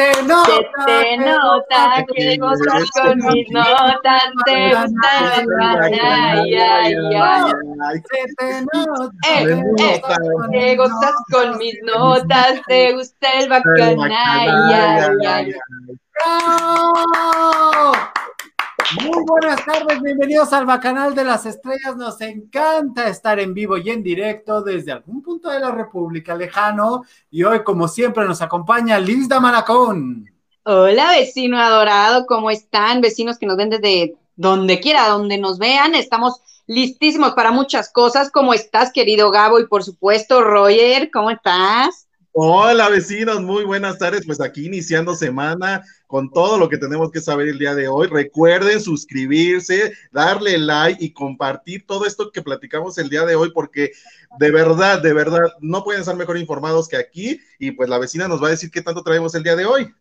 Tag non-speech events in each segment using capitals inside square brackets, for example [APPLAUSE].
Te nota, se te nota que gozas con mis notas, te gusta ay, ay, ay. Se te nota, Eh, eh, que gozas con mis notas, te gusta el bacán, ay, ay, ay. ¡Bravo! Muy buenas tardes, bienvenidos al Bacanal de las Estrellas. Nos encanta estar en vivo y en directo desde algún punto de la República lejano. Y hoy, como siempre, nos acompaña Liz Damanacón. Hola, vecino adorado, ¿cómo están? Vecinos que nos ven desde donde quiera, donde nos vean. Estamos listísimos para muchas cosas. ¿Cómo estás, querido Gabo? Y por supuesto, Roger, ¿cómo estás? Hola vecinos, muy buenas tardes. Pues aquí iniciando semana con todo lo que tenemos que saber el día de hoy. Recuerden suscribirse, darle like y compartir todo esto que platicamos el día de hoy porque de verdad, de verdad, no pueden estar mejor informados que aquí y pues la vecina nos va a decir qué tanto traemos el día de hoy.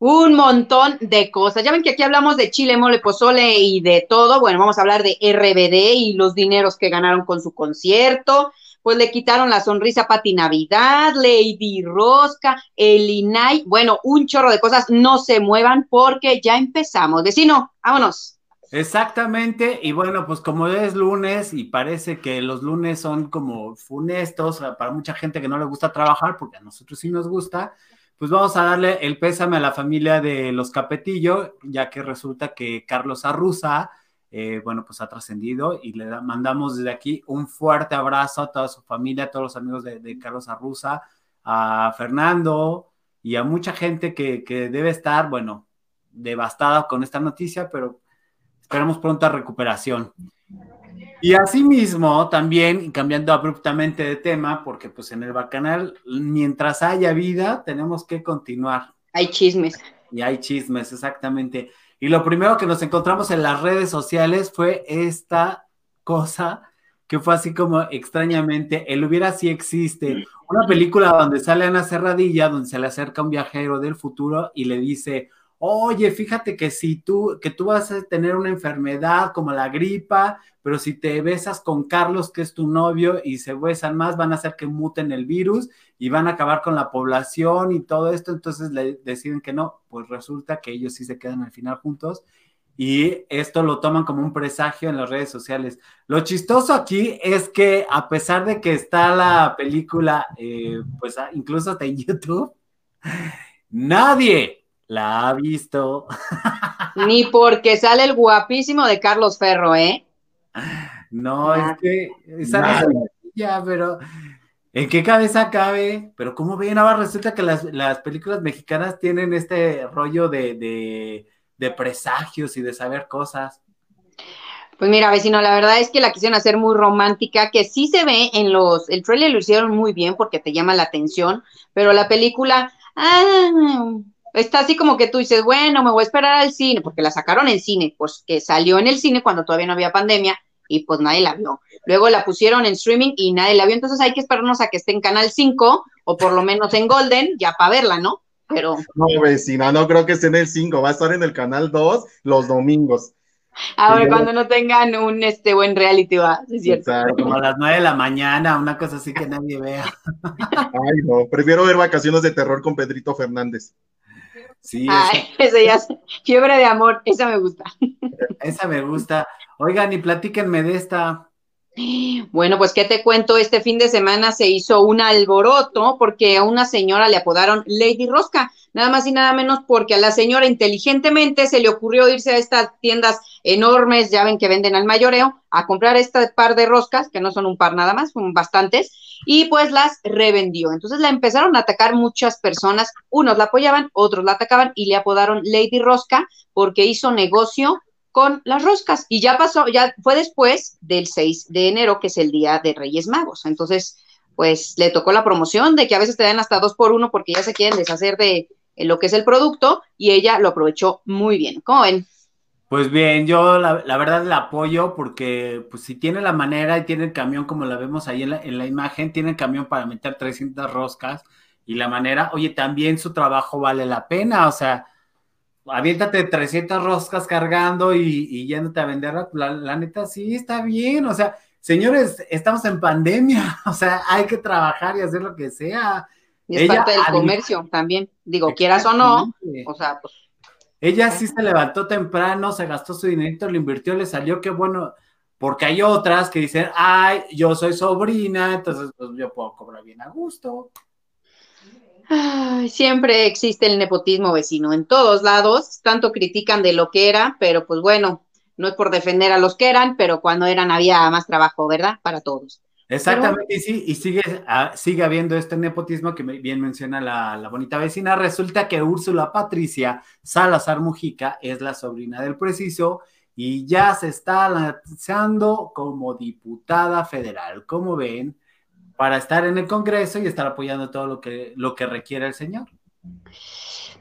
Un montón de cosas. Ya ven que aquí hablamos de chile, mole, pozole y de todo. Bueno, vamos a hablar de RBD y los dineros que ganaron con su concierto pues le quitaron la sonrisa a Pati Navidad, Lady Rosca, el INAI, bueno, un chorro de cosas, no se muevan porque ya empezamos. Vecino, vámonos. Exactamente, y bueno, pues como es lunes y parece que los lunes son como funestos para mucha gente que no le gusta trabajar, porque a nosotros sí nos gusta, pues vamos a darle el pésame a la familia de los Capetillo, ya que resulta que Carlos Arruza, eh, bueno, pues ha trascendido y le mandamos desde aquí un fuerte abrazo a toda su familia, a todos los amigos de, Carlos Arruza, a Fernando y a mucha gente que, debe estar, bueno, devastada con esta noticia, pero esperamos pronta recuperación. Y asimismo, también, cambiando abruptamente de tema, porque pues en el Bacanal, mientras haya vida, tenemos que continuar. Hay chismes. Y hay chismes, exactamente. Y lo primero que nos encontramos en las redes sociales fue esta cosa que fue así como extrañamente, el hubiera sí existe, una película donde sale Ana Cerradilla, donde se le acerca un viajero del futuro y le dice, oye, fíjate que si tú, que tú vas a tener una enfermedad como la gripa, pero si te besas con Carlos, que es tu novio, y se besan más, van a hacer que muten el virus y van a acabar con la población y todo esto, entonces le deciden que no, pues resulta que ellos sí se quedan al final juntos. Y esto lo toman como un presagio en las redes sociales. Lo chistoso aquí es que a pesar de que está la película, eh, pues incluso hasta en [LAUGHS] YouTube, nadie la ha visto. Ni porque sale el guapísimo de Carlos Ferro, ¿eh? No, es que no ya, pero ¿en qué cabeza cabe? Pero como ven, ahora resulta que las, películas mexicanas tienen este rollo de, de, presagios y de saber cosas. Pues mira, vecino, la verdad es que la quisieron hacer muy romántica, que sí se ve en los, el trailer lo hicieron muy bien porque te llama la atención, pero la película, ah, Está así como que tú dices, bueno, me voy a esperar al cine, porque la sacaron en cine, pues que salió en el cine cuando todavía no había pandemia y pues nadie la vio. Luego la pusieron en streaming y nadie la vio, entonces hay que esperarnos a que esté en Canal 5 o por lo menos en Golden, ya para verla, ¿no? Pero... No, vecina, no creo que esté en el 5, va a estar en el Canal 2 los domingos. Ahora, cuando no tengan un este buen reality, va, es cierto. Como a las 9 de la mañana, una cosa así que nadie vea. [LAUGHS] Ay, no, prefiero ver vacaciones de terror con Pedrito Fernández. Sí. esa [LAUGHS] ya es fiebre de amor, esa me gusta. Esa me gusta. Oigan, y platíquenme de esta. Bueno, pues qué te cuento, este fin de semana se hizo un alboroto porque a una señora le apodaron Lady Rosca, nada más y nada menos porque a la señora inteligentemente se le ocurrió irse a estas tiendas enormes, ya ven que venden al mayoreo, a comprar este par de roscas, que no son un par nada más, son bastantes, y pues las revendió. Entonces la empezaron a atacar muchas personas, unos la apoyaban, otros la atacaban y le apodaron Lady Rosca porque hizo negocio con las roscas. Y ya pasó, ya fue después del 6 de enero, que es el día de Reyes Magos. Entonces, pues le tocó la promoción de que a veces te dan hasta dos por uno porque ya se quieren deshacer de lo que es el producto y ella lo aprovechó muy bien. ¿Cómo ven? Pues bien, yo la, verdad la apoyo porque pues si tiene la manera y tiene el camión como la vemos ahí en la, en la imagen, tiene el camión para meter 300 roscas y la manera, oye, también su trabajo vale la pena, o sea, aviéntate 300 roscas cargando y, y yéndote a venderla, la, la, neta sí está bien, o sea, señores, estamos en pandemia, [LAUGHS] o sea, hay que trabajar y hacer lo que sea. Y es parte del comercio también. Digo, quieras o no, o sea, pues. Ella sí se levantó temprano, se gastó su dinero, lo invirtió, le salió, qué bueno, porque hay otras que dicen, ay, yo soy sobrina, entonces pues yo puedo cobrar bien a gusto. Ay, siempre existe el nepotismo vecino en todos lados, tanto critican de lo que era, pero pues bueno, no es por defender a los que eran, pero cuando eran había más trabajo, ¿verdad? Para todos. Exactamente, y sí, y sigue, ah, sigue habiendo este nepotismo que bien menciona la, bonita vecina. Resulta que Úrsula Patricia Salazar Mujica es la sobrina del preciso y ya se está lanzando como diputada federal, como ven, para estar en el Congreso y estar apoyando todo lo que, lo que requiere el señor.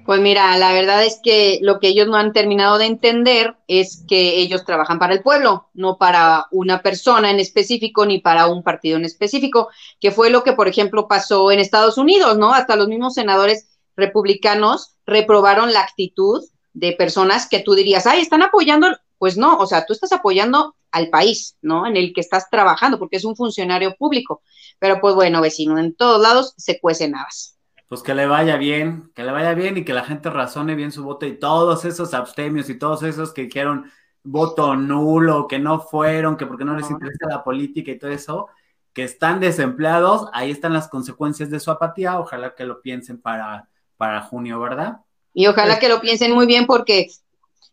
Pues mira, la verdad es que lo que ellos no han terminado de entender es que ellos trabajan para el pueblo, no para una persona en específico ni para un partido en específico, que fue lo que, por ejemplo, pasó en Estados Unidos, ¿no? Hasta los mismos senadores republicanos reprobaron la actitud de personas que tú dirías, ay, están apoyando, pues no, o sea, tú estás apoyando al país, ¿no? En el que estás trabajando, porque es un funcionario público. Pero pues bueno, vecino, en todos lados se cuecen habas pues que le vaya bien, que le vaya bien y que la gente razone bien su voto y todos esos abstemios y todos esos que dijeron voto nulo, que no fueron, que porque no les interesa la política y todo eso, que están desempleados, ahí están las consecuencias de su apatía, ojalá que lo piensen para, para junio, ¿verdad? Y ojalá que lo piensen muy bien porque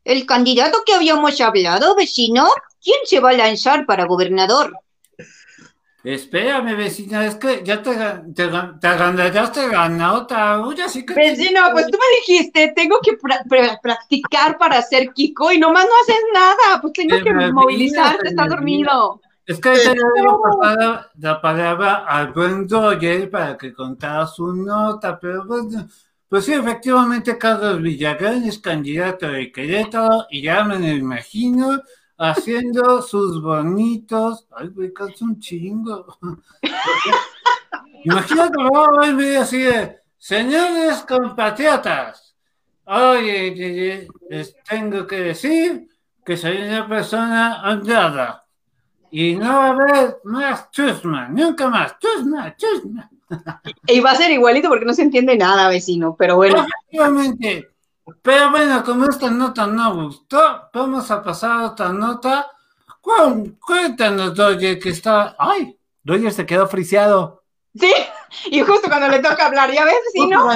el candidato que habíamos hablado, vecino, ¿quién se va a lanzar para gobernador? Espérame, vecina, es que ya te, te, te ganado, así que... Vecino, pues tú me dijiste, tengo que practicar para ser Kiko y nomás no haces nada, pues tengo que movilizarte, está dormido. Es que te debo pasar la palabra al buen para que contara su nota, pero pues, pues sí, efectivamente Carlos Villagrán es candidato de Querétaro y ya me lo imagino haciendo sus bonitos. Ay, güey, cansa un chingo. [LAUGHS] Imagínate, vamos a ver así de, señores compatriotas, oye, les tengo que decir que soy una persona honrada y no va a haber más chusma, nunca más, chusma, chusma. Y va a ser igualito porque no se entiende nada, vecino, pero bueno. Efectivamente, pero bueno, como esta nota no gustó, vamos a pasar a otra nota. Cuéntanos, Roger, que está. ¡Ay! Roger se quedó friseado. Sí, y justo cuando le toca hablar, ¿ya ves? Sí, ¿no?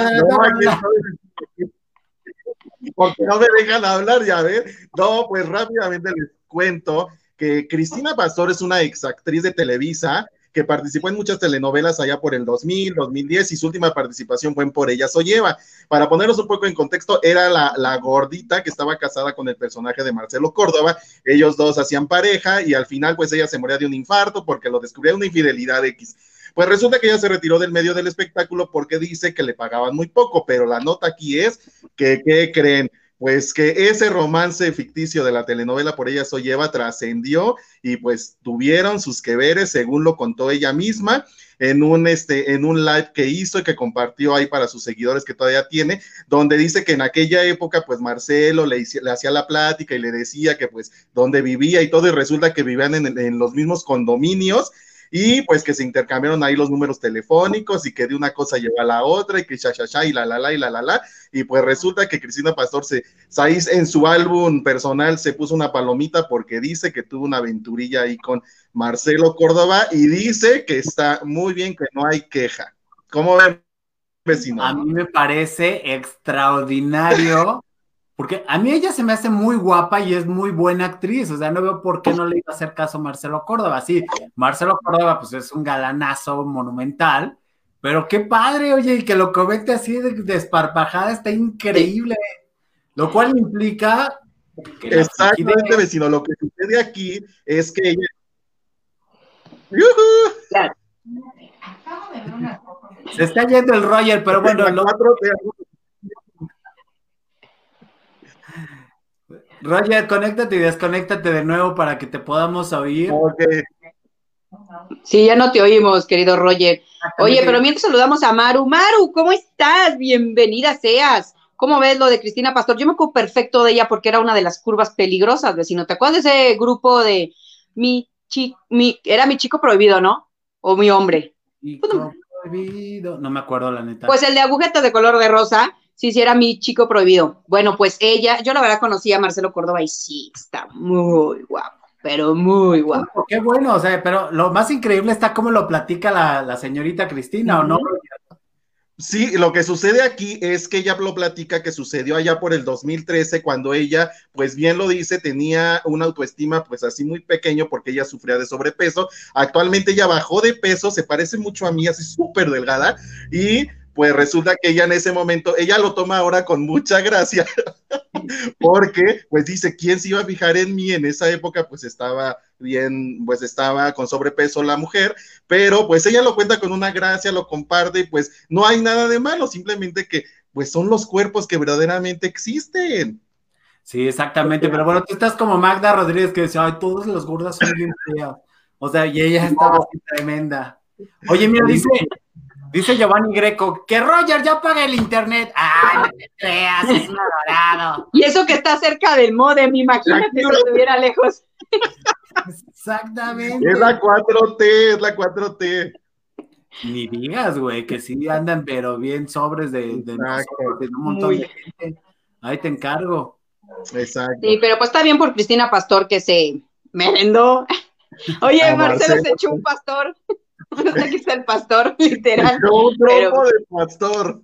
Porque no me dejan hablar, ya ves. No, pues rápidamente les cuento que Cristina Pastor es una exactriz de Televisa que participó en muchas telenovelas allá por el 2000, 2010 y su última participación fue en Por ella soy Eva. Para ponernos un poco en contexto, era la, la gordita que estaba casada con el personaje de Marcelo Córdoba. Ellos dos hacían pareja y al final pues ella se moría de un infarto porque lo descubrió una infidelidad X. Pues resulta que ella se retiró del medio del espectáculo porque dice que le pagaban muy poco, pero la nota aquí es que, ¿qué creen? Pues que ese romance ficticio de la telenovela por ella soy Eva trascendió y pues tuvieron sus que veres, según lo contó ella misma en un este en un live que hizo y que compartió ahí para sus seguidores que todavía tiene, donde dice que en aquella época pues Marcelo le, hacía la plática y le decía que pues dónde vivía y todo y resulta que vivían en, en los mismos condominios y pues que se intercambiaron ahí los números telefónicos y que de una cosa lleva a la otra y que cha, cha, cha y la, la, la, y la, la, la, y pues resulta que Cristina Pastor se, Saiz en su álbum personal se puso una palomita porque dice que tuvo una aventurilla ahí con Marcelo Córdoba y dice que está muy bien, que no hay queja. ¿Cómo ven, vecino? A mí me parece extraordinario porque a mí ella se me hace muy guapa y es muy buena actriz, o sea, no veo por qué no le iba a hacer caso a Marcelo Córdoba. Sí, Marcelo Córdoba pues es un galanazo monumental, pero qué padre, oye, y que lo comente así de desparpajada está increíble, lo cual implica... Exactamente, vecino, lo que sucede aquí es que ella... Se está yendo el Roger, pero bueno, lo... Roger, conéctate y desconéctate de nuevo para que te podamos oír. Sí, ya no te oímos, querido Roger. Oye, pero mientras saludamos a Maru. Maru, ¿cómo estás? Bienvenida seas. ¿Cómo ves lo de Cristina Pastor? Yo me acuerdo perfecto de ella porque era una de las curvas peligrosas, vecino. ¿Te acuerdas de ese grupo de mi chico, mi, era mi chico prohibido, ¿no? O mi hombre. prohibido. No me acuerdo la neta. Pues el de agujetas de color de rosa, sí, sí era mi chico prohibido. Bueno, pues ella, yo la verdad conocí a Marcelo Córdoba y sí, está muy guapo, pero muy guapo. Qué bueno, o sea, pero lo más increíble está cómo lo platica la, la señorita Cristina, ¿o no? Sí, lo que sucede aquí es que ella lo platica que sucedió allá por el 2013 cuando ella, pues bien lo dice, tenía una autoestima pues así muy pequeño porque ella sufría de sobrepeso. Actualmente ella bajó de peso, se parece mucho a mí, así súper delgada y pues resulta que ella en ese momento, ella lo toma ahora con mucha gracia, [LAUGHS] porque pues dice, ¿quién se iba a fijar en mí? En esa época pues estaba bien, pues estaba con sobrepeso la mujer, pero pues ella lo cuenta con una gracia, lo comparte y pues no hay nada de malo, simplemente que pues son los cuerpos que verdaderamente existen. Sí, exactamente, pero bueno, tú estás como Magda Rodríguez que decía, ay, todos los gordas son bien feas. O sea, y ella estaba así tremenda. Oye, mira, dice, Dice Giovanni Greco, que Roger ya paga el internet. Ay, no te creas, es un adorado. [LAUGHS] Y eso que está cerca del modem, imagínate si estuviera lejos. Exactamente. Es la 4T, es la 4T. Ni digas, güey, que sí andan, pero bien sobres de, de, nosotros, de un montón de gente. Ahí te encargo. Exacto. Sí, pero pues está bien por Cristina Pastor que se merendó. [LAUGHS] Oye, Marcelo, Marcelo se echó un pastor. [LAUGHS] Aquí está el pastor, [LAUGHS] literal. Un trompo de pastor.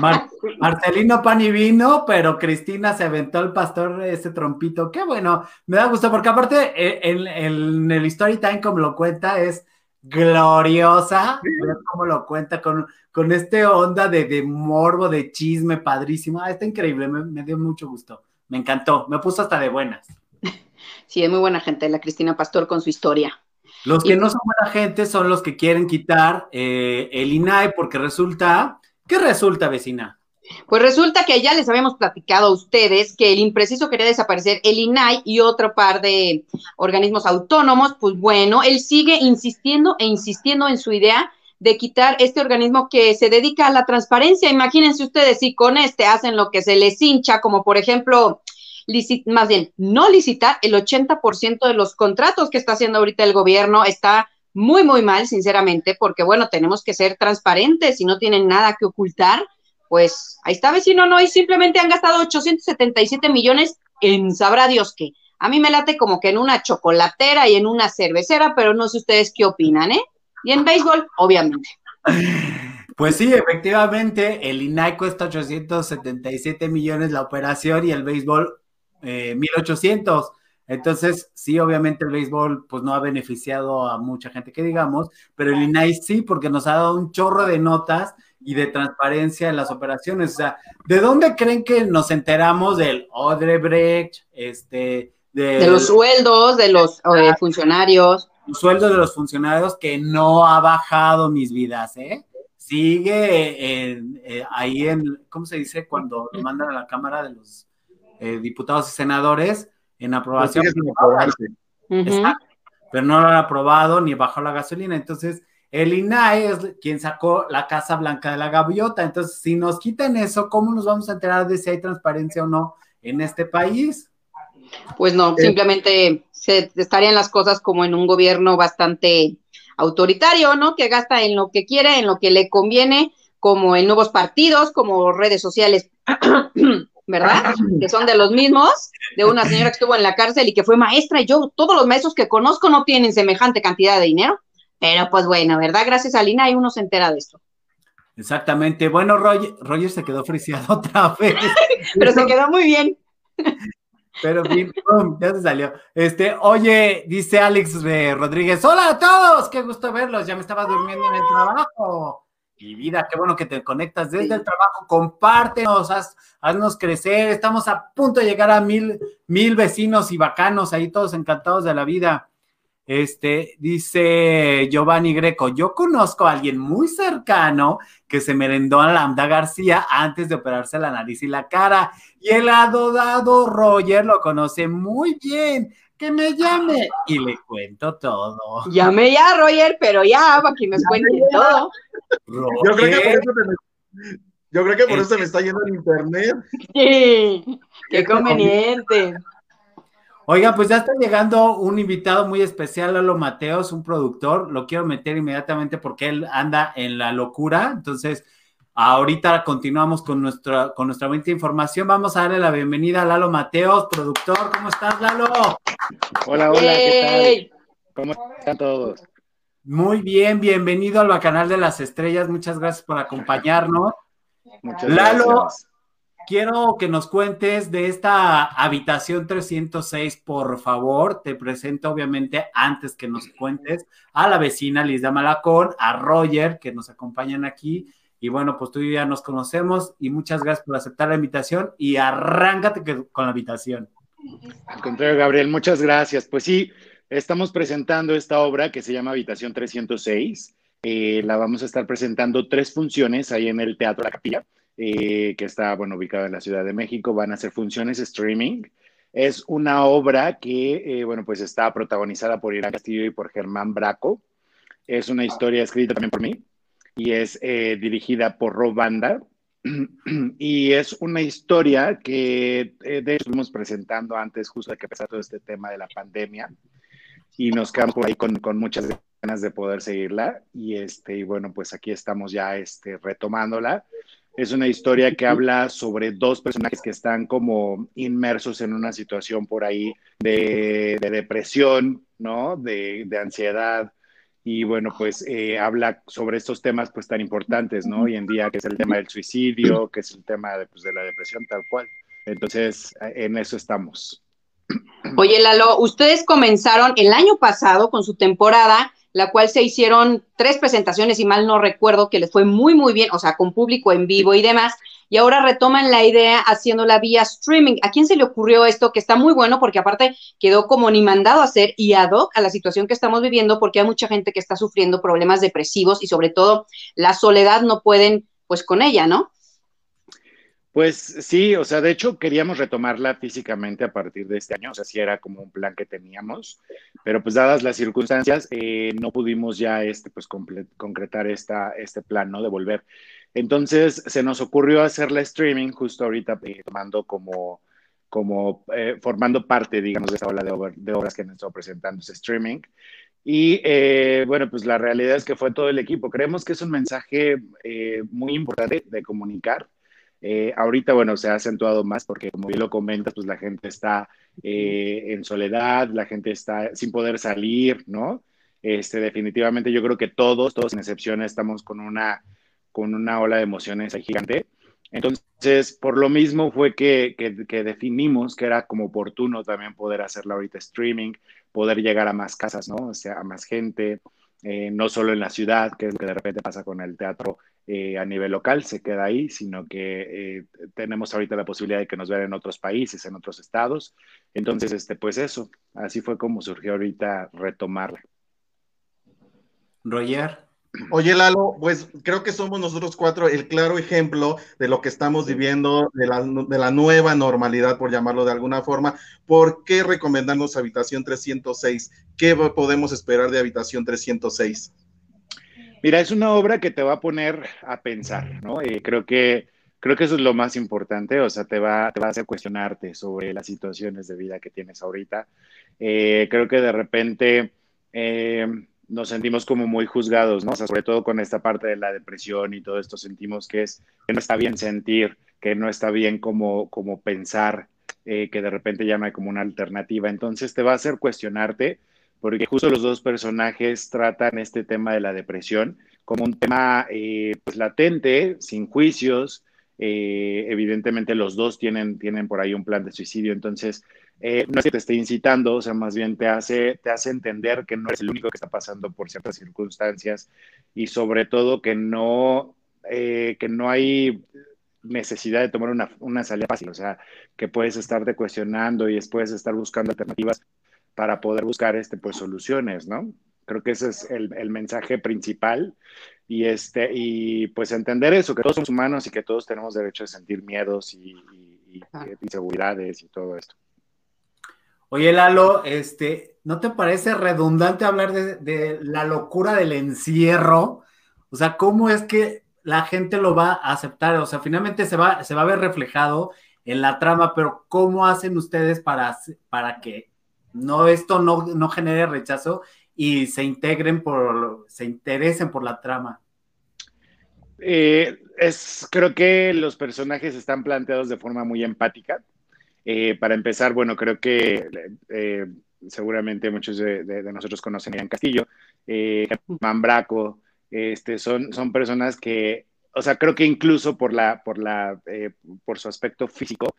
Mar Marcelino pan y vino, pero Cristina se aventó el pastor ese trompito. Qué bueno, me da gusto, porque aparte eh, en, en el story time, como lo cuenta, es gloriosa. ¿Sí? Como lo cuenta con, con este onda de, de, morbo, de chisme padrísimo. Ah, está increíble, me, me dio mucho gusto. Me encantó, me puso hasta de buenas. [LAUGHS] Sí, es muy buena gente la Cristina Pastor con su historia. Los que no son buena gente son los que quieren quitar eh, el INAI porque resulta, ¿qué resulta, vecina? Pues resulta que ya les habíamos platicado a ustedes que el impreciso quería desaparecer el INAI y otro par de organismos autónomos. Pues bueno, él sigue insistiendo e insistiendo en su idea de quitar este organismo que se dedica a la transparencia. Imagínense ustedes si con este hacen lo que se les hincha, como por ejemplo más bien, no licitar el 80% de los contratos que está haciendo ahorita el gobierno. Está muy, muy mal, sinceramente, porque bueno, tenemos que ser transparentes y no tienen nada que ocultar. Pues ahí está, vecino, no, y simplemente han gastado 877 millones en sabrá Dios qué. A mí me late como que en una chocolatera y en una cervecera, pero no sé ustedes qué opinan, ¿eh? Y en béisbol, obviamente. Pues sí, efectivamente, el INAI cuesta 877 millones la operación y el béisbol eh, 1800. Entonces, sí, obviamente el béisbol pues no ha beneficiado a mucha gente que digamos, pero el INAI sí, porque nos ha dado un chorro de notas y de transparencia en las operaciones. O sea, ¿de dónde creen que nos enteramos del Odebrecht, este, de, de los sueldos de los eh, funcionarios? Los sueldos de los funcionarios que no ha bajado mis vidas, ¿eh? Sigue en, eh, ahí en, ¿cómo se dice? Cuando lo mandan a la Cámara de los eh, diputados y senadores en aprobación. Pero no lo han aprobado ni bajó la gasolina. Entonces, el INAE es quien sacó la Casa Blanca de la Gaviota. Entonces, si nos quitan eso, ¿cómo nos vamos a enterar de si hay transparencia o no en este país? Pues no, eh, simplemente se estarían las cosas como en un gobierno bastante autoritario, ¿no? Que gasta en lo que quiere, en lo que le conviene, como en nuevos partidos, como redes sociales [CLEARS THROAT] ¿verdad? Que son de los mismos, de una señora que estuvo en la cárcel y que fue maestra, y yo, todos los maestros que conozco no tienen semejante cantidad de dinero, pero pues bueno, ¿verdad? Gracias a Lina y uno se entera de esto. Exactamente. Bueno, Roger, Roger se quedó friseado [LAUGHS] otra vez. pero se quedó muy bien. Pero bien, ya se salió. Este, oye, dice Alex Rodríguez, hola a todos, qué gusto verlos, ya me estaba durmiendo en el trabajo. Y vida, qué bueno que te conectas desde el trabajo, compártenos, haz, haznos crecer, estamos a punto de llegar a mil, mil vecinos y bacanos ahí, todos encantados de la vida. Este, dice Giovanni Greco, yo conozco a alguien muy cercano que se merendó a Lambda García antes de operarse la nariz y la cara, y el adorado Roger lo conoce muy bien, que me llame y le cuento todo. Llame ya, Roger, pero ya, para que me cuente todo. Yo creo que por eso te me, yo creo que por eso me está yendo en internet. Sí, qué conveniente. Oiga, pues ya está llegando un invitado muy especial, Lalo Mateos, un productor. Lo quiero meter inmediatamente porque él anda en la locura. Entonces, ahorita continuamos con nuestra, con nuestra buena información. Vamos a darle la bienvenida a Lalo Mateos, productor. ¿Cómo estás, Lalo? Hola, hola, ¿qué tal? ¿Cómo están todos? Muy bien, bienvenido al Bacanal de las Estrellas. Muchas gracias por acompañarnos. Muchas Lalo, quiero que nos cuentes de esta habitación 306, por favor. Te presento, obviamente, antes que nos cuentes, a la vecina Lisa Malacón, a Roger, que nos acompañan aquí. Y bueno, pues tú y yo ya nos conocemos y muchas gracias por aceptar la invitación y arráncate con la habitación. Al contrario, Gabriel, muchas gracias. Pues sí, estamos presentando esta obra que se llama Habitación 306. Eh, la vamos a estar presentando tres funciones ahí en el Teatro La Capilla. Eh, que está, bueno, ubicada en la Ciudad de México. Van a ser funciones streaming. Es una obra que, eh, bueno, pues está protagonizada por Irán Castillo y por Germán Braco. Es una historia escrita también por mí y es eh, dirigida por Rob Banda. [CLEARS THROAT] y es una historia que, de hecho, estuvimos presentando antes, justo de que empezara todo este tema de la pandemia. Y nos quedamos por ahí con, con muchas ganas de poder seguirla. Y, este, y bueno, pues aquí estamos ya este, retomándola. Es una historia que habla sobre dos personajes que están como inmersos en una situación por ahí de, depresión, ¿no? De, ansiedad. Y bueno, pues eh, habla sobre estos temas pues tan importantes, ¿no? Hoy en día, que es el tema del suicidio, que es el tema de, pues, de la depresión tal cual. Entonces, en eso estamos. Oye, Lalo, ustedes comenzaron el año pasado con su temporada la cual se hicieron tres presentaciones, y mal no recuerdo, que les fue muy, muy bien, o sea, con público en vivo y demás, y ahora retoman la idea haciéndola vía streaming. ¿A quién se le ocurrió esto? Que está muy bueno porque aparte quedó como ni mandado a hacer y ad hoc a la situación que estamos viviendo porque hay mucha gente que está sufriendo problemas depresivos y sobre todo la soledad no pueden pues con ella, ¿no? Pues sí, o sea, de hecho queríamos retomarla físicamente a partir de este año, o sea, sí era como un plan que teníamos, pero pues dadas las circunstancias, eh, no pudimos ya este, pues concretar esta, este plan, ¿no? De volver. Entonces se nos ocurrió hacer la streaming justo ahorita, eh, tomando como, como eh, formando parte, digamos, de esa ola de, de obras que nos estado presentando ese streaming. Y bueno, pues la realidad es que fue todo el equipo. Creemos que es un mensaje muy importante de comunicar eh, ahorita, bueno, se ha acentuado más porque, como bien lo comentas, pues la gente está eh, en soledad, la gente está sin poder salir, ¿no? Este, definitivamente yo creo que todos, todos sin excepción, estamos con una, con una ola de emociones gigante. Entonces, por lo mismo fue que, que, definimos que era como oportuno también poder hacerla ahorita streaming, poder llegar a más casas, ¿no? O sea, a más gente, eh, no solo en la ciudad, que es lo que de repente pasa con el teatro eh, a nivel local, se queda ahí, sino que eh, tenemos ahorita la posibilidad de que nos vean en otros países, en otros estados. Entonces, este, pues eso, así fue como surgió ahorita retomarla. Roger. Oye, Lalo, pues creo que somos nosotros cuatro el claro ejemplo de lo que estamos viviendo, de la, de la nueva normalidad, por llamarlo de alguna forma. ¿Por qué recomendarnos Habitación 306? ¿Qué podemos esperar de Habitación 306? Mira, es una obra que te va a poner a pensar, ¿no? Eh, creo que creo que eso es lo más importante, o sea, te va, te va a hacer cuestionarte sobre las situaciones de vida que tienes ahorita. Eh, creo que de repente eh, nos sentimos como muy juzgados, ¿no? Sobre todo con esta parte de la depresión y todo esto, sentimos que, es, que no está bien sentir, que no está bien como, como pensar, que de repente ya no hay como una alternativa. Entonces te va a hacer cuestionarte porque justo los dos personajes tratan este tema de la depresión como un tema eh, pues, latente, sin juicios. Eh, evidentemente los dos tienen, tienen por ahí un plan de suicidio, entonces eh, no es que te esté incitando, o sea, más bien te hace, te hace entender que no eres el único que está pasando por ciertas circunstancias y sobre todo que no, que no hay necesidad de tomar una, una salida fácil, o sea, que puedes estarte cuestionando y después estar buscando alternativas para poder buscar este, pues, soluciones, ¿no? Creo que ese es el, el, mensaje principal y, este, y pues entender eso, que todos somos humanos y que todos tenemos derecho a sentir miedos y, y, inseguridades y todo esto. Oye, Lalo, este, ¿no te parece redundante hablar de, de, la locura del encierro? O sea, ¿cómo es que la gente lo va a aceptar? O sea, finalmente se va, se va a ver reflejado en la trama, pero ¿cómo hacen ustedes para, para que no esto no, no genere rechazo y se integren por, se interesen por la trama. Eh, es, creo que los personajes están planteados de forma muy empática. Eh, para empezar, bueno, creo que eh, seguramente muchos de, nosotros conocen a Ian Castillo, eh, Germán Braco, este, son, son personas que, o sea, creo que incluso por, la, por, la, por su aspecto físico,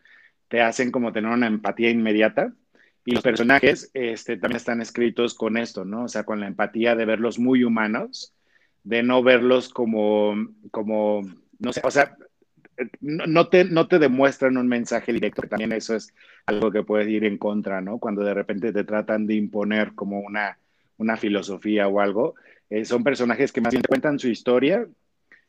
te hacen como tener una empatía inmediata. Y los personajes este, también están escritos con esto, ¿no? O sea, con la empatía de verlos muy humanos, de no verlos como, como no sé, o sea, no te, no te demuestran un mensaje directo, que también eso es algo que puede ir en contra, ¿no? Cuando de repente te tratan de imponer como una, una filosofía o algo. Eh, son personajes que más bien te cuentan su historia,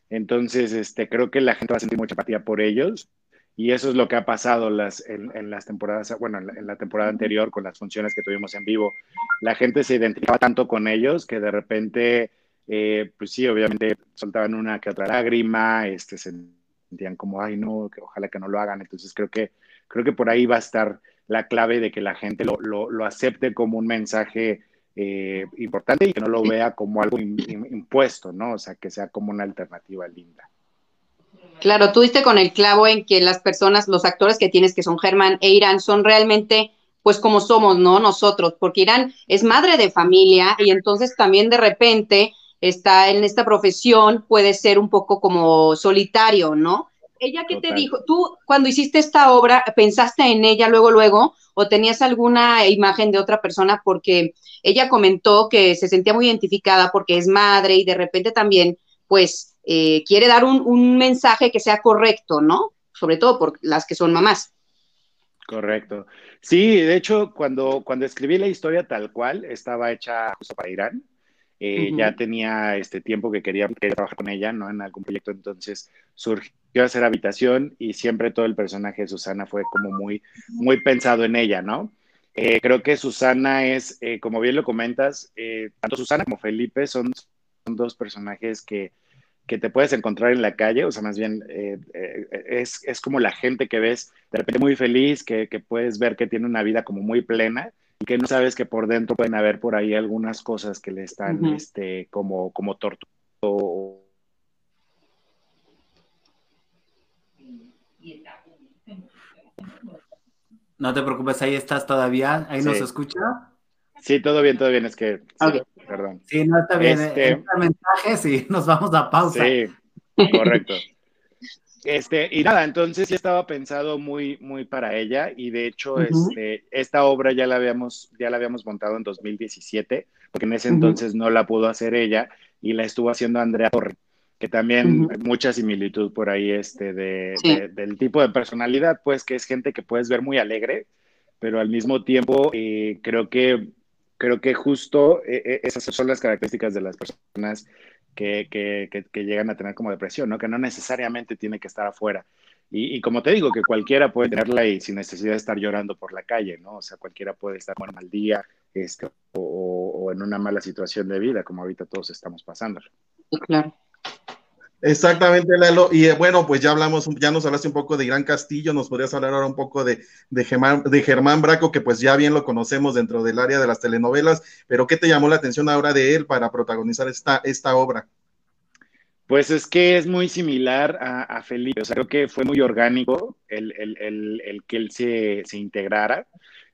entonces este, creo que la gente va a sentir mucha empatía por ellos. Y eso es lo que ha pasado las, en, las temporadas, bueno, en la, temporada anterior con las funciones que tuvimos en vivo. La gente se identificaba tanto con ellos que de repente eh, pues sí, obviamente soltaban una que otra lágrima, este, se sentían como, ay, no, que ojalá que no lo hagan. Entonces creo que, creo que por ahí va a estar la clave de que la gente lo, lo, acepte como un mensaje eh, importante y que no lo vea como algo impuesto, ¿no? O sea, que sea como una alternativa linda. Claro, tú diste con el clavo en que las personas, los actores que tienes, que son Germán e Irán, son realmente pues como somos, ¿no? Nosotros, porque Irán es madre de familia y entonces también de repente está en esta profesión puede ser un poco como solitario, ¿no? Ella que te dijo, tú cuando hiciste esta obra, ¿pensaste en ella luego, luego, o tenías alguna imagen de otra persona? Porque ella comentó que se sentía muy identificada porque es madre y de repente también, pues, eh, quiere dar un, un mensaje que sea correcto, ¿no? Sobre todo por las que son mamás. Correcto. Sí, de hecho, cuando, cuando escribí la historia tal cual, estaba hecha justo para Irán. Eh, ya tenía este tiempo que quería, trabajar con ella, ¿no? En algún proyecto, entonces surgió hacer habitación y siempre todo el personaje de Susana fue como muy, muy pensado en ella, ¿no? Eh, creo que Susana es, eh, como bien lo comentas, tanto Susana como Felipe son, son dos personajes que, que, te puedes encontrar en la calle, o sea, más bien es, es, como la gente que ves de repente muy feliz, que, que puedes ver que tiene una vida como muy plena y que no sabes que por dentro pueden haber por ahí algunas cosas que le están este, como, como torturando. No te preocupes, ahí estás todavía, ahí nos escucha. Sí, todo bien, todo bien, es que, sí, perdón. Sí, no está bien, este... mensajes [LAUGHS] y nos vamos a pausa. Sí, correcto. Este, y nada, entonces ya estaba pensado muy, muy para ella, y de hecho, este, esta obra ya la habíamos, ya la habíamos montado en 2017, porque en ese entonces no la pudo hacer ella, y la estuvo haciendo Andrea Torre, que también mucha similitud por ahí, este, de, del tipo de personalidad, pues, que es gente que puedes ver muy alegre, pero al mismo tiempo, eh, creo que creo que justo eh, eh, esas son las características de las personas que, llegan a tener como depresión, ¿no? Que no necesariamente tiene que estar afuera. Y, como te digo, que cualquiera puede tenerla y sin necesidad de estar llorando por la calle, ¿no? O sea, cualquiera puede estar con un mal día este, o, en una mala situación de vida, como ahorita todos estamos pasando. Claro. Exactamente, Lalo. Y eh, bueno, pues ya hablamos, ya nos hablaste un poco de Gran Castillo, nos podrías hablar ahora un poco de, de, Germán, Braco, que pues ya bien lo conocemos dentro del área de las telenovelas, pero ¿qué te llamó la atención ahora de él para protagonizar esta, esta obra? Pues es que es muy similar a, Felipe, o sea, creo que fue muy orgánico el, que él se, integrara.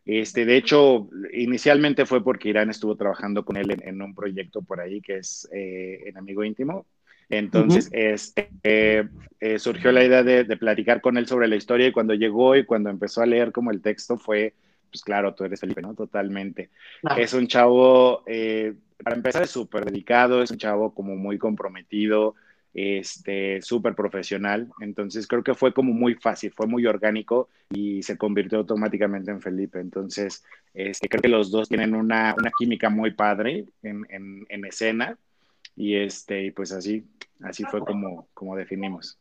Este, de hecho, inicialmente fue porque Irán estuvo trabajando con él en, un proyecto por ahí que es eh, en Amigo Íntimo. Entonces, este, eh, eh, surgió la idea de, platicar con él sobre la historia y cuando llegó y cuando empezó a leer como el texto fue, pues claro, tú eres Felipe, ¿no? Totalmente. Es un chavo, para empezar, es súper dedicado, es un chavo como muy comprometido, este, súper profesional. Entonces creo que fue como muy fácil, fue muy orgánico y se convirtió automáticamente en Felipe. Entonces este, creo que los dos tienen una, química muy padre en, en, escena y este, pues así, así fue como, como definimos.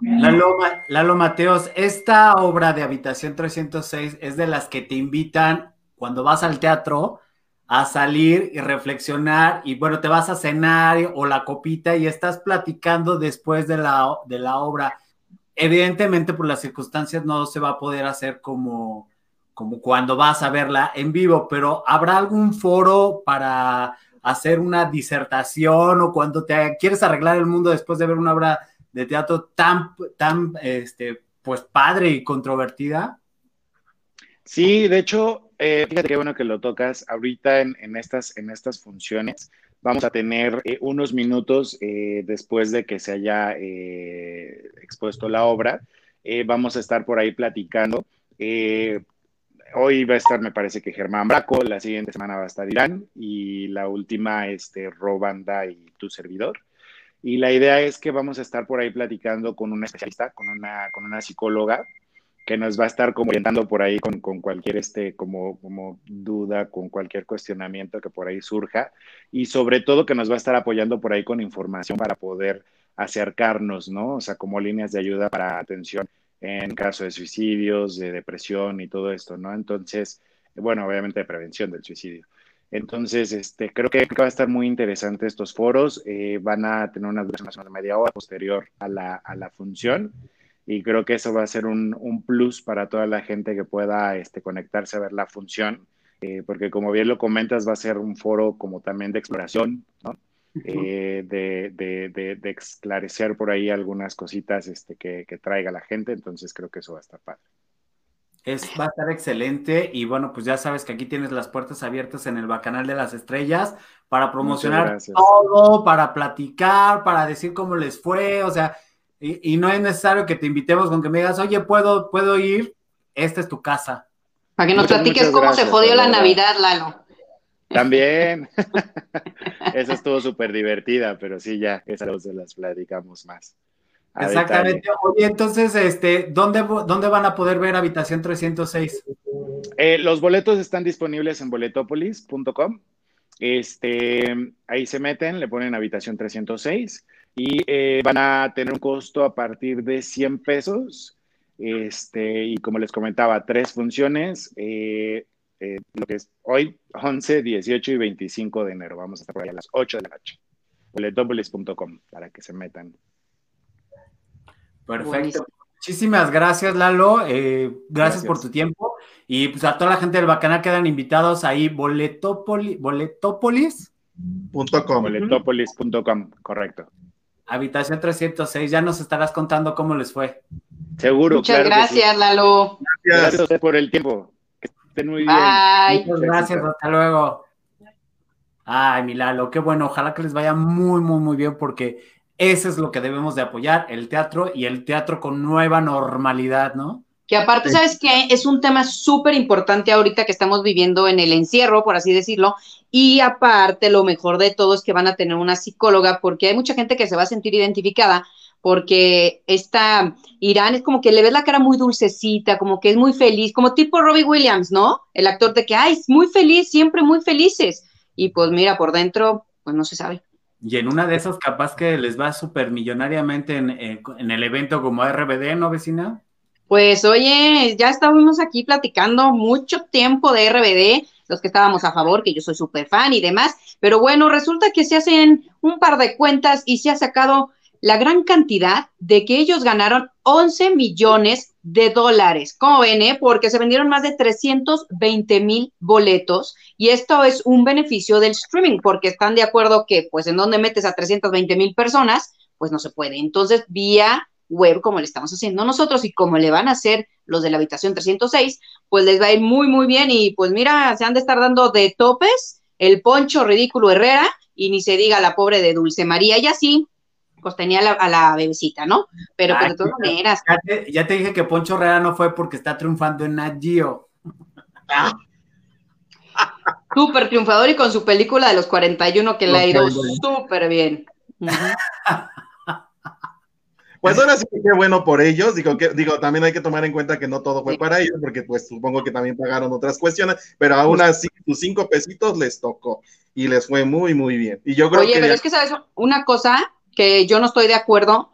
Lalo, Lalo Mateos, esta obra de Habitación 306 es de las que te invitan cuando vas al teatro a salir y reflexionar y bueno, te vas a cenar o la copita y estás platicando después de la, de la obra. Evidentemente por las circunstancias no se va a poder hacer como como cuando vas a verla en vivo, pero ¿habrá algún foro para hacer una disertación o cuando te quieres arreglar el mundo después de ver una obra de teatro tan, tan, este, pues padre y controvertida? Sí, de hecho, eh, fíjate qué bueno que lo tocas. Ahorita en, estas, en estas funciones vamos a tener eh, unos minutos eh, después de que se haya expuesto la obra. vamos a estar por ahí platicando. Hoy va a estar, me parece que Germán Braco, la siguiente semana va a estar Irán y la última, este, Robanda y tu servidor. Y la idea es que vamos a estar por ahí platicando con una especialista, con una, con una psicóloga, que nos va a estar como orientando por ahí con, con, cualquier este, como, como duda, con cualquier cuestionamiento que por ahí surja. Y sobre todo que nos va a estar apoyando por ahí con información para poder acercarnos, ¿no? O sea, como líneas de ayuda para atención en caso de suicidios, de depresión y todo esto, ¿no? Entonces, bueno, obviamente de prevención del suicidio. Entonces, este, creo que va a estar muy interesante estos foros. Eh, van a tener una duración de media hora posterior a la, a la, función. Y creo que eso va a ser un, un plus para toda la gente que pueda este, conectarse a ver la función. Eh, porque como bien lo comentas, va a ser un foro como también de exploración, ¿no? Eh, de, de, de, de, esclarecer por ahí algunas cositas este, que, que traiga la gente. Entonces, creo que eso va a estar padre. Es, va a estar excelente y bueno, pues ya sabes que aquí tienes las puertas abiertas en el Bacanal de las Estrellas para promocionar todo, para platicar, para decir cómo les fue, o sea, y, no es necesario que te invitemos con que me digas, oye, ¿puedo, puedo ir? Esta es tu casa. Para que nos platiques cómo se jodió la Navidad, Lalo. También. [LAUGHS] Esa estuvo súper divertida, pero sí, ya, esa se las platicamos más. Exactamente. Oye, entonces, este, ¿dónde, ¿dónde van a poder ver Habitación 306? Eh, los boletos están disponibles en boletopolis.com. Este, ahí se meten, le ponen Habitación 306 y eh, van a tener un costo a partir de 100 pesos. Este, y como les comentaba, tres funciones, eh, lo que es hoy, 11, 18 y 25 de enero. Vamos a estar por ahí a las 8 de la noche. Boletopolis.com para que se metan. Perfecto. Muchísimas gracias, Lalo. Eh, gracias, por tu tiempo. Y pues a toda la gente del Bacanal quedan invitados ahí, boletópolis. Boletopolis.com. Boletopolis.com, correcto. Habitación 306, ya nos estarás contando cómo les fue. Seguro. Muchas gracias, Lalo. Gracias. gracias por el tiempo. Estén muy bien. Muchas gracias, hasta luego. Ay, mi Lalo, qué bueno. Ojalá que les vaya muy, muy, muy bien porque eso es lo que debemos de apoyar, el teatro y el teatro con nueva normalidad, ¿no? Que aparte, ¿sabes qué? Es un tema súper importante ahorita que estamos viviendo en el encierro, por así decirlo, y aparte, lo mejor de todo es que van a tener una psicóloga, porque hay mucha gente que se va a sentir identificada, porque esta Irán es como que le ves la cara muy dulcecita, como que es muy feliz, como tipo Robbie Williams, ¿no? El actor de que, ay, es muy feliz, siempre muy felices. Y pues mira, por dentro, pues no se sabe. Y en una de esas, capaz que les va súper millonariamente en, en, el evento como RBD, ¿no, vecina? Pues oye, ya estábamos aquí platicando mucho tiempo de RBD, los que estábamos a favor, que yo soy súper fan y demás, pero bueno, resulta que se hacen un par de cuentas y se ha sacado la gran cantidad de que ellos ganaron 11 millones de dólares. ¿Cómo ven? Eh? Porque se vendieron más de 320 mil boletos y esto es un beneficio del streaming porque están de acuerdo que pues en donde metes a 320 mil personas, pues no se puede. Entonces, vía web, como le estamos haciendo nosotros y como le van a hacer los de la habitación 306, pues les va a ir muy, muy bien y pues mira, se han de estar dando de topes el poncho ridículo Herrera y ni se diga la pobre de Dulce María y así pues tenía a la bebecita, ¿no? Pero, pues, de todas maneras. Ya te, dije que Poncho Herrera no fue porque está triunfando en Nat Geo. [LAUGHS] Súper triunfador y con su película de los 41 que le ha ido súper bien. [LAUGHS] Pues ahora sí que bueno por ellos, digo que digo, también hay que tomar en cuenta que no todo fue para ellos, porque pues supongo que también pagaron otras cuestiones, pero aún así sus cinco pesitos les tocó y les fue muy muy bien. Y yo creo Oye, pero es que sabes una cosa, que yo no estoy de acuerdo.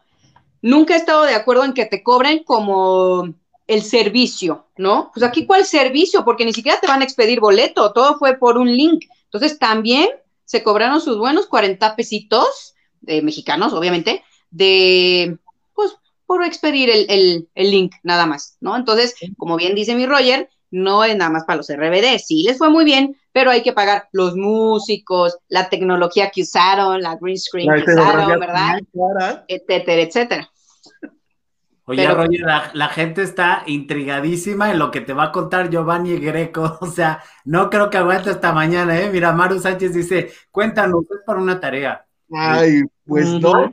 Nunca he estado de acuerdo en que te cobren como el servicio, ¿no? Pues aquí cuál servicio, porque ni siquiera te van a expedir boleto, todo fue por un link. Entonces también se cobraron sus buenos 40 pesitos de mexicanos, obviamente, de, pues, por expedir el, el, link, nada más, ¿no? Entonces, como bien dice mi Roger, no es nada más para los RBD, sí les fue muy bien, pero hay que pagar los músicos, la tecnología que usaron, la green screen que usaron, ¿verdad? Etcétera, etcétera. Oye, Roger, la, gente está intrigadísima en lo que te va a contar Giovanni Greco. [LAUGHS] O sea, no creo que aguante esta mañana, ¿eh? Mira, Maru Sánchez dice, cuéntanos, es para una tarea. Ay, pues no.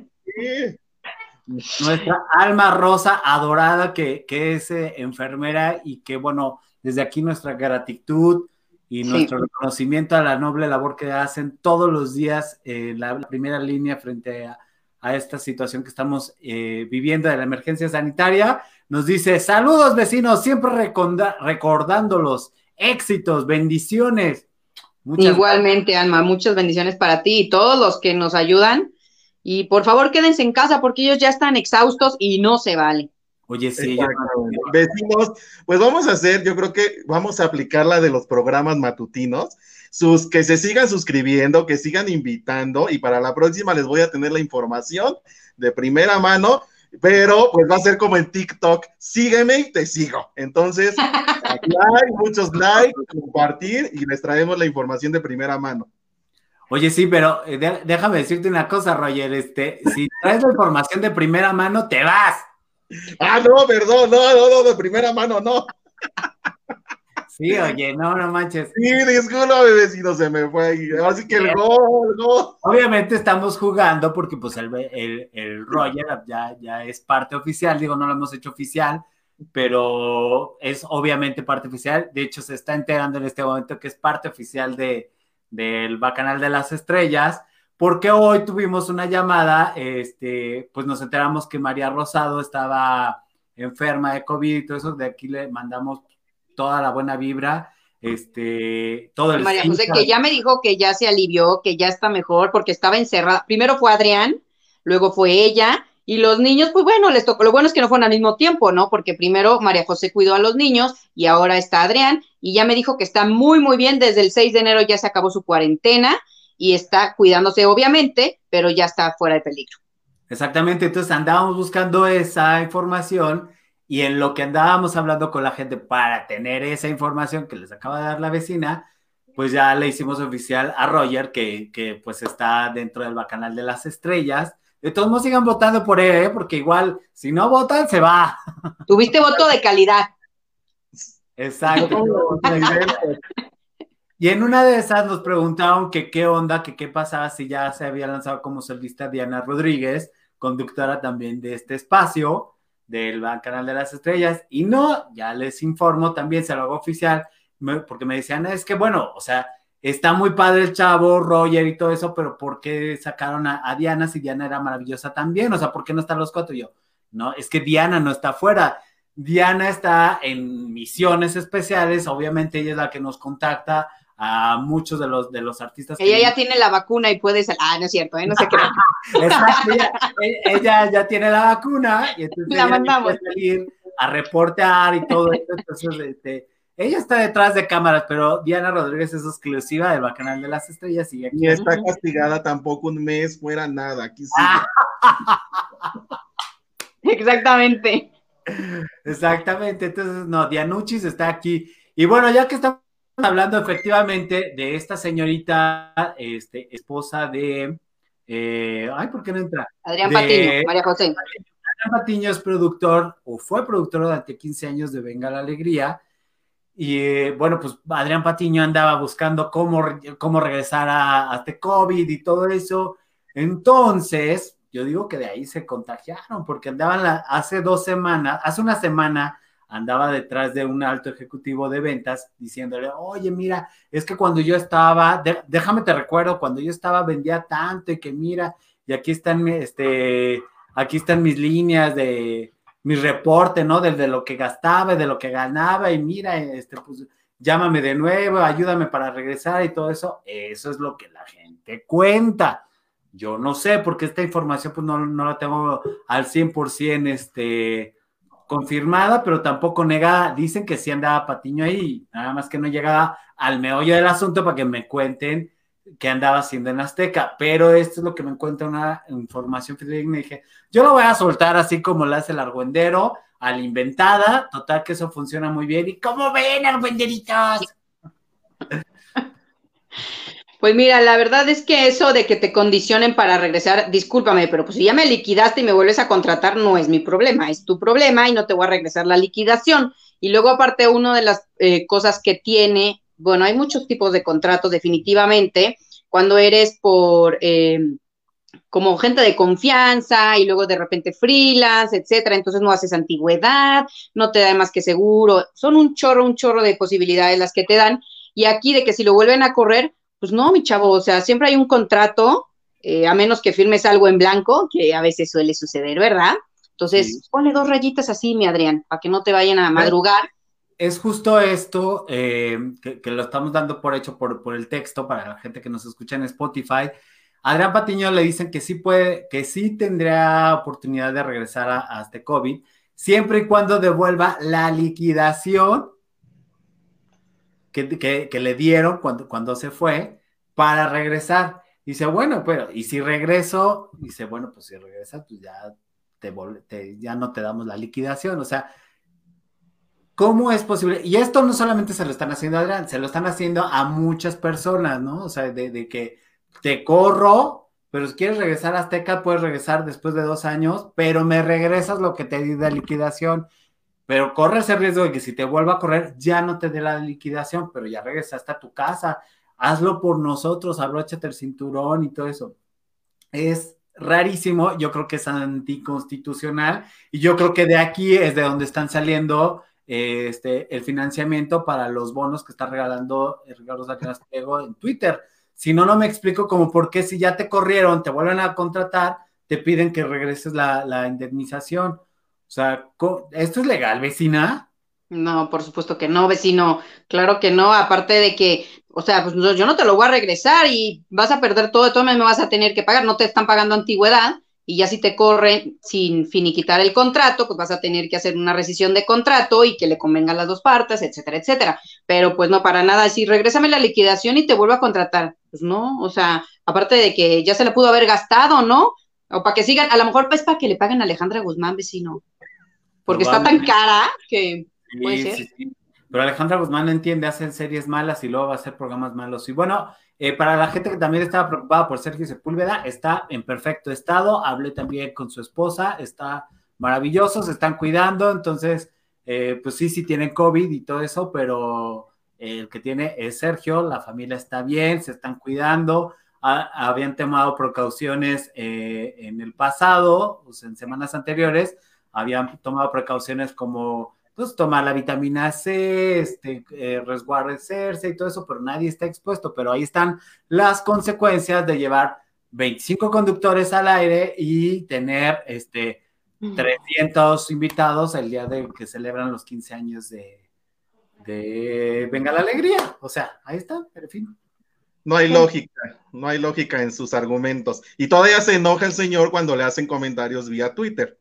Nuestra alma rosa adorada que, es eh, enfermera y que, bueno, desde aquí nuestra gratitud y nuestro reconocimiento a la noble labor que hacen todos los días en la primera línea frente a a esta situación que estamos eh, viviendo de la emergencia sanitaria. Nos dice, saludos vecinos, siempre recordando los éxitos, bendiciones. Igualmente, Alma, muchas bendiciones para ti y todos los que nos ayudan. Y por favor, quédense en casa porque ellos ya están exhaustos y no se vale. Oye, sí, vecinos, pues vamos a hacer, yo creo que vamos a aplicar la de los programas matutinos sus, que se sigan suscribiendo, que sigan invitando y para la próxima les voy a tener la información de primera mano, pero pues va a ser como en TikTok, sígueme y te sigo. Entonces, [LAUGHS] like, muchos likes, compartir y les traemos la información de primera mano. Oye, sí, pero eh, déjame decirte una cosa, Roger, este, si traes la información de primera mano, te vas. Ah, no, perdón, no, no, no, de primera mano, no. Sí, oye, no, no manches. Sí, disculpa, si no se me fue ahí. Así que el gol, no. Obviamente estamos jugando porque pues el, el, el Roger ya, ya es parte oficial, digo, no lo hemos hecho oficial, pero es obviamente parte oficial. De hecho, se está enterando en este momento que es parte oficial de, del Bacanal de las Estrellas, porque hoy tuvimos una llamada, este, pues nos enteramos que María Rosado estaba enferma de COVID y todo eso, de aquí le mandamos toda la buena vibra, este, todo el... María José, que ya me dijo que ya se alivió, que ya está mejor, porque estaba encerrada. Primero fue Adrián, luego fue ella, y los niños, pues bueno, les tocó. Lo bueno es que no fueron al mismo tiempo, ¿no? Porque primero María José cuidó a los niños y ahora está Adrián, y ya me dijo que está muy, muy bien. Desde el 6 de enero ya se acabó su cuarentena y está cuidándose, obviamente, pero ya está fuera de peligro. Exactamente, entonces andábamos buscando esa información y en lo que andábamos hablando con la gente para tener esa información que les acaba de dar la vecina, pues ya le hicimos oficial a Roger que, que pues está dentro del bacanal de las estrellas. De todos modos sigan votando por él, ¿eh? porque igual si no votan se va. Tuviste voto de calidad. Exacto. [LAUGHS] y en una de esas nos preguntaron que qué onda, que qué pasaba si ya se había lanzado como solista Diana Rodríguez, conductora también de este espacio del Canal de las Estrellas. Y no, ya les informo, también se lo hago oficial, porque me decían, es que bueno, o sea, está muy padre el chavo, Roger y todo eso, pero ¿por qué sacaron a, Diana si Diana era maravillosa también? O sea, ¿por qué no están los cuatro? Y yo, no, es que Diana no está afuera. Diana está en misiones especiales, obviamente ella es la que nos contacta a muchos de los, de los artistas. Ella ya tiene la vacuna y puede ser, ah, no es cierto, ¿eh? no sé qué. [LAUGHS] ella, ya tiene la vacuna y entonces la mandamos. salir a reportear y todo esto, entonces este, ella está detrás de cámaras, pero Diana Rodríguez es exclusiva del Bacanal de las Estrellas y aquí. está castigada tampoco un mes fuera nada, aquí sí. [LAUGHS] Exactamente. Exactamente, entonces no, Dianuchis está aquí. Y bueno, ya que estamos hablando efectivamente de esta señorita, este, esposa de. Eh, ay, ¿por qué no entra? Adrián Patiño, María José. Adrián Patiño es productor, o fue productor durante 15 años de Venga la Alegría. Y eh, bueno, pues Adrián Patiño andaba buscando cómo, cómo regresar a, a este COVID y todo eso. Entonces, yo digo que de ahí se contagiaron, porque andaban hace dos semanas, hace una semana, andaba detrás de un alto ejecutivo de ventas diciéndole, oye, mira, es que cuando yo estaba, déjame te recuerdo, cuando yo estaba vendía tanto y que mira, y aquí están, este, aquí están mis líneas de mi reporte, ¿no? Desde lo que gastaba y de lo que ganaba y mira, este, pues llámame de nuevo, ayúdame para regresar y todo eso, eso es lo que la gente cuenta. Yo no sé, porque esta información pues no, no la tengo al 100% este, confirmada, pero tampoco negada. Dicen que sí andaba Patiño ahí, nada más que no llegaba al meollo del asunto para que me cuenten que andaba haciendo en Azteca, pero esto es lo que me encuentra una información fidedigna dije, yo lo voy a soltar así como lo hace el argüendero, a la inventada, total que eso funciona muy bien. ¿Y cómo ven, argüenderitos? [LAUGHS] Pues mira, la verdad es que eso de que te condicionen para regresar, discúlpame, pero pues si ya me liquidaste y me vuelves a contratar, no es mi problema, es tu problema y no te voy a regresar la liquidación. Y luego aparte, una de las eh, cosas que tiene, bueno, hay muchos tipos de contratos definitivamente, cuando eres por... Eh, como gente de confianza y luego de repente freelance, etcétera, entonces no haces antigüedad, no te da más que seguro, son un chorro, un chorro de posibilidades las que te dan, y aquí de que si lo vuelven a correr, pues no, mi chavo, o sea, siempre hay un contrato, eh, a menos que firmes algo en blanco, que a veces suele suceder, ¿verdad? Entonces, ponle dos rayitas así, mi Adrián, para que no te vayan a madrugar. Es justo esto eh, que, lo estamos dando por hecho por, por el texto para la gente que nos escucha en Spotify. Adrián Patiño le dicen que sí puede, que sí tendría oportunidad de regresar a, este COVID, siempre y cuando devuelva la liquidación que, le dieron cuando, cuando se fue para regresar. Dice, bueno, pero, y si regreso, dice, bueno, pues si regresa, pues ya, te, ya no te damos la liquidación. O sea, ¿cómo es posible? Y esto no solamente se lo están haciendo a Adrián, se lo están haciendo a muchas personas, ¿no? O sea, de, que te corro, pero si quieres regresar a Azteca, puedes regresar después de dos años, pero me regresas lo que te di de liquidación. Pero corres el riesgo de que si te vuelva a correr, ya no te dé la liquidación, pero ya regresaste a tu casa. Hazlo por nosotros, abróchate el cinturón y todo eso. Es rarísimo, yo creo que es anticonstitucional y yo creo que de aquí es de donde están saliendo este, el financiamiento para los bonos que está regalando Ricardo [LAUGHS] en Twitter. Si no, no me explico como por qué si ya te corrieron, te vuelven a contratar, te piden que regreses la indemnización. Sea, ¿esto es legal, vecina? No, por supuesto que no, vecino. Claro que no. Aparte de que, o sea, pues yo no te lo voy a regresar y vas a perder todo, de todo me vas a tener que pagar. No te están pagando antigüedad y ya si te corren sin finiquitar el contrato, pues vas a tener que hacer una rescisión de contrato y que le convenga a las dos partes, etcétera, etcétera. Pero pues no para nada decir, regrésame la liquidación y te vuelvo a contratar. Pues no, o sea, aparte de que ya se le pudo haber gastado, ¿no? O para que sigan, a lo mejor pues para que le paguen a Alejandra Guzmán, vecino. Porque está tan cara que puede ser. Pero Alejandra Guzmán entiende, hace series malas y luego va a hacer programas malos. Y bueno, eh, para la gente que también estaba preocupada por Sergio Sepúlveda, está en perfecto estado. Hablé también con su esposa, está maravilloso, se están cuidando. Entonces, eh, pues sí, sí tienen COVID y todo eso, pero el que tiene es Sergio, la familia está bien, se están cuidando. habían tomado precauciones eh, en el pasado, pues en semanas anteriores, habían tomado precauciones como pues tomar la vitamina C, este, eh, resguardecerse y todo eso, pero nadie está expuesto. Pero ahí están las consecuencias de llevar 25 conductores al aire y tener este 300 invitados el día de que celebran los 15 años de, de Venga la Alegría. O sea, ahí está, pero en fin. No hay lógica, no hay lógica en sus argumentos. Y todavía se enoja el señor cuando le hacen comentarios vía Twitter.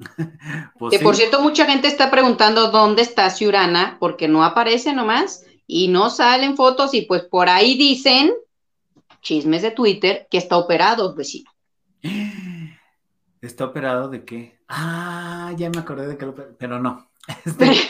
[LAUGHS] Pues que por cierto, mucha gente está preguntando dónde está Ciurana, porque no aparece nomás y no salen fotos, y pues por ahí dicen, chismes de Twitter, que está operado, vecino. [GASPS] ¿Está operado de qué? Ah, ya me acordé de que lo pero no. [LAUGHS] Este [LAUGHS]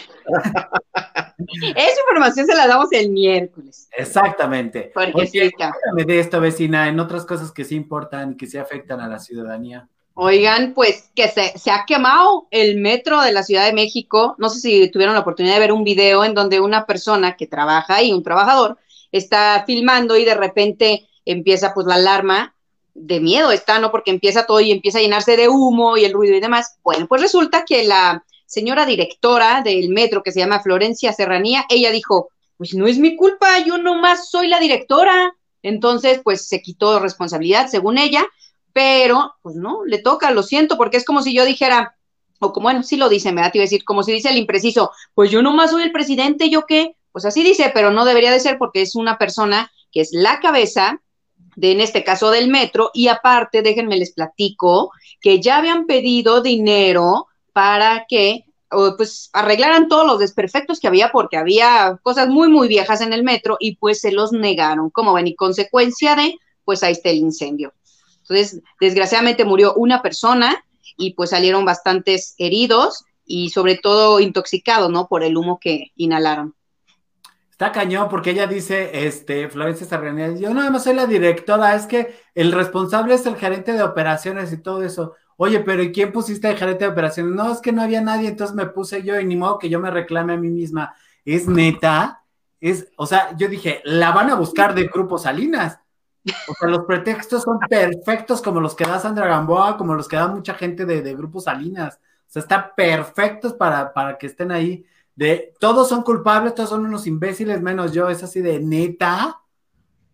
Esa información se la damos el miércoles. Exactamente. Porque sí, de esta vecina en otras cosas que sí importan y que sí afectan a la ciudadanía. Oigan, pues que se, se, ha quemado el metro de la Ciudad de México. No sé si tuvieron la oportunidad de ver un video en donde una persona que trabaja ahí, un trabajador, está filmando y de repente empieza pues la alarma de miedo, está, ¿no? Porque empieza todo y empieza a llenarse de humo y el ruido y demás. Bueno, pues resulta que la señora directora del metro, que se llama Florencia Serranía, ella dijo, pues no es mi culpa, yo nomás soy la directora. Entonces, pues se quitó responsabilidad, según ella, pero pues no, le toca, lo siento, porque es como si yo dijera, o como, bueno, sí lo dice, me da, te a decir, como si dice el impreciso, pues yo nomás soy el presidente, ¿yo qué? Pues así dice, pero no debería de ser porque es una persona que es la cabeza de, en este caso, del metro, y aparte, déjenme les platico, que ya habían pedido dinero para que pues arreglaran todos los desperfectos que había porque había cosas muy, muy viejas en el metro y pues se los negaron, como ven, y consecuencia de, pues ahí está el incendio. Entonces, desgraciadamente murió una persona y pues salieron bastantes heridos y sobre todo intoxicados, ¿no? Por el humo que inhalaron. Está cañón porque ella dice, este, Florencia Sarganía, yo nada más soy la directora, es que el responsable es el gerente de operaciones y todo eso. Oye, pero ¿y quién pusiste de gerente de operaciones? No, es que no había nadie, entonces me puse yo y ni modo que yo me reclame a mí misma. Es neta, es, o sea, yo dije, la van a buscar de Grupo Salinas. O sea, los pretextos son perfectos como los que da Sandra Gamboa, como los que da mucha gente de, de Grupo Salinas. O sea, están perfectos para, para que estén ahí. De todos son culpables, todos son unos imbéciles, menos yo. Es así de neta.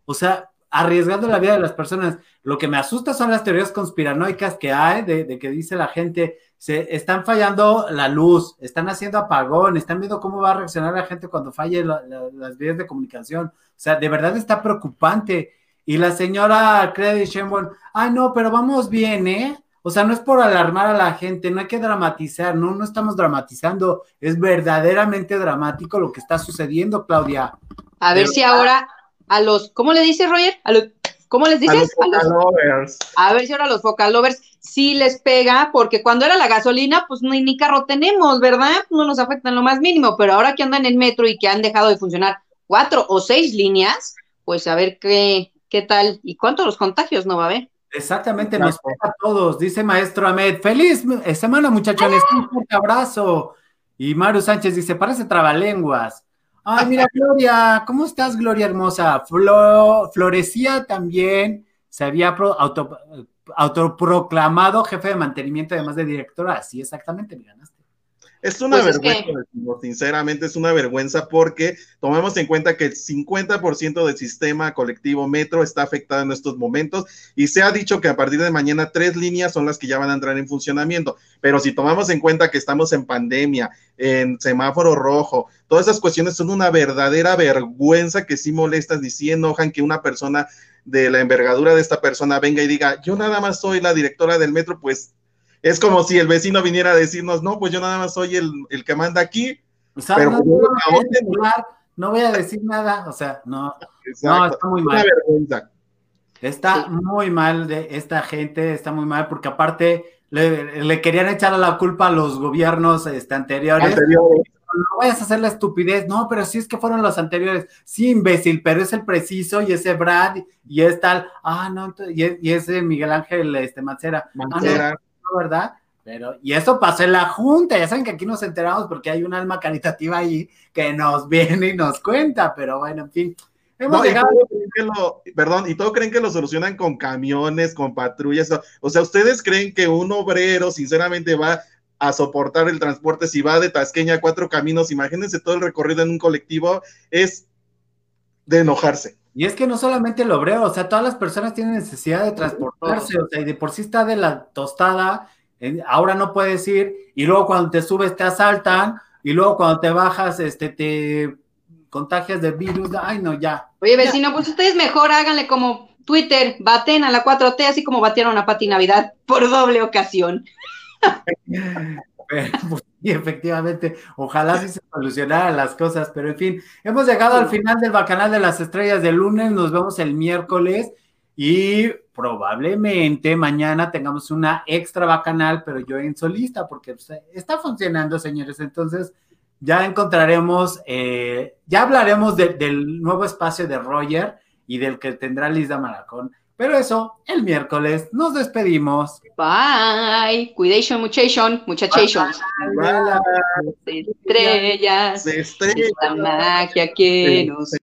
O sea, arriesgando la vida de las personas. Lo que me asusta son las teorías conspiranoicas que hay, de, que dice la gente, se están fallando la luz, están haciendo apagón, están viendo cómo va a reaccionar la gente cuando falle las vías de comunicación. O sea, de verdad está preocupante. Y la señora Credit Shenbon, ay no, pero vamos bien, ¿eh? O sea, no es por alarmar a la gente, no hay que dramatizar, no, no estamos dramatizando, es verdaderamente dramático lo que está sucediendo, Claudia. A ver si ahora a los, ¿cómo le dice Roger? A los, ¿Cómo les dices? A los focalovers. A, ver si ahora a los focalovers sí les pega, porque cuando era la gasolina, pues ni, ni carro tenemos, ¿verdad? No nos afecta en lo más mínimo, pero ahora que andan en el metro y que han dejado de funcionar cuatro o seis líneas, pues a ver qué, qué tal y cuántos los contagios no va a haber. Exactamente, nos pega a todos, dice maestro Ahmed. Feliz semana, muchachones, un fuerte abrazo. Y Mario Sánchez dice, parece trabalenguas. Ay, mira, [LAUGHS] Gloria, ¿cómo estás, Gloria hermosa? florecía también, se había auto, autoproclamado jefe de mantenimiento, además de directora. Sí, exactamente, me ganaste. Es una pues vergüenza, sinceramente es una vergüenza porque tomemos en cuenta que el 50% del sistema colectivo metro está afectado en estos momentos y se ha dicho que a partir de mañana tres líneas son las que ya van a entrar en funcionamiento. Pero si tomamos en cuenta que estamos en pandemia, en semáforo rojo, todas esas cuestiones son una verdadera vergüenza que sí molestan y sí enojan que una persona de la envergadura de esta persona venga y diga, yo nada más soy la directora del metro, pues es como si el vecino viniera a decirnos, no, pues yo nada más soy el, que manda aquí. pero no, voy a decir nada, o sea, no, no está muy mal. Está muy mal de esta gente, está muy mal, porque aparte le, querían echar la culpa a los gobiernos este, anteriores. No vayas a hacer la estupidez, no, pero sí es que fueron los anteriores. Sí, imbécil, pero es el preciso y ese Brad y es tal. Ah, no, y, ese Miguel Ángel este, Mancera. Ah, Mancera. ¿Verdad? Pero, y eso pasó en la Junta, ya saben que aquí nos enteramos porque hay un alma caritativa ahí que nos [LAUGHS] viene y nos cuenta, pero bueno, en fin. Hemos llegado... perdón, y todos creen que lo solucionan con camiones, con patrullas. O sea, ¿ustedes creen que un obrero, sinceramente, va a soportar el transporte si va de Tasqueña a cuatro caminos? Imagínense todo el recorrido en un colectivo, es de enojarse. Y es que no solamente el obrero, o sea, todas las personas tienen necesidad de transportarse, o sea, y de por sí está de la tostada, ahora no puedes ir, y luego cuando te subes te asaltan, y luego cuando te bajas, este, te contagias del virus, ay no, ya. Oye, vecino, pues ustedes mejor háganle como Twitter, baten a la 4T, así como batieron a Pati Navidad por doble ocasión. [LAUGHS] [LAUGHS] Pues, y efectivamente, ojalá sí se solucionaran las cosas, pero en fin, hemos llegado al final del Bacanal de las Estrellas del lunes, nos vemos el miércoles y probablemente mañana tengamos una extra Bacanal, pero yo en solista, porque pues, está funcionando, señores, entonces ya encontraremos, eh, ya hablaremos del nuevo espacio de Roger y del que tendrá Lisa Maracón pero eso, el miércoles nos despedimos. Bye. Cuidation, muchachon, muchachation. Estrellas. Estrellas. Esta magia que nos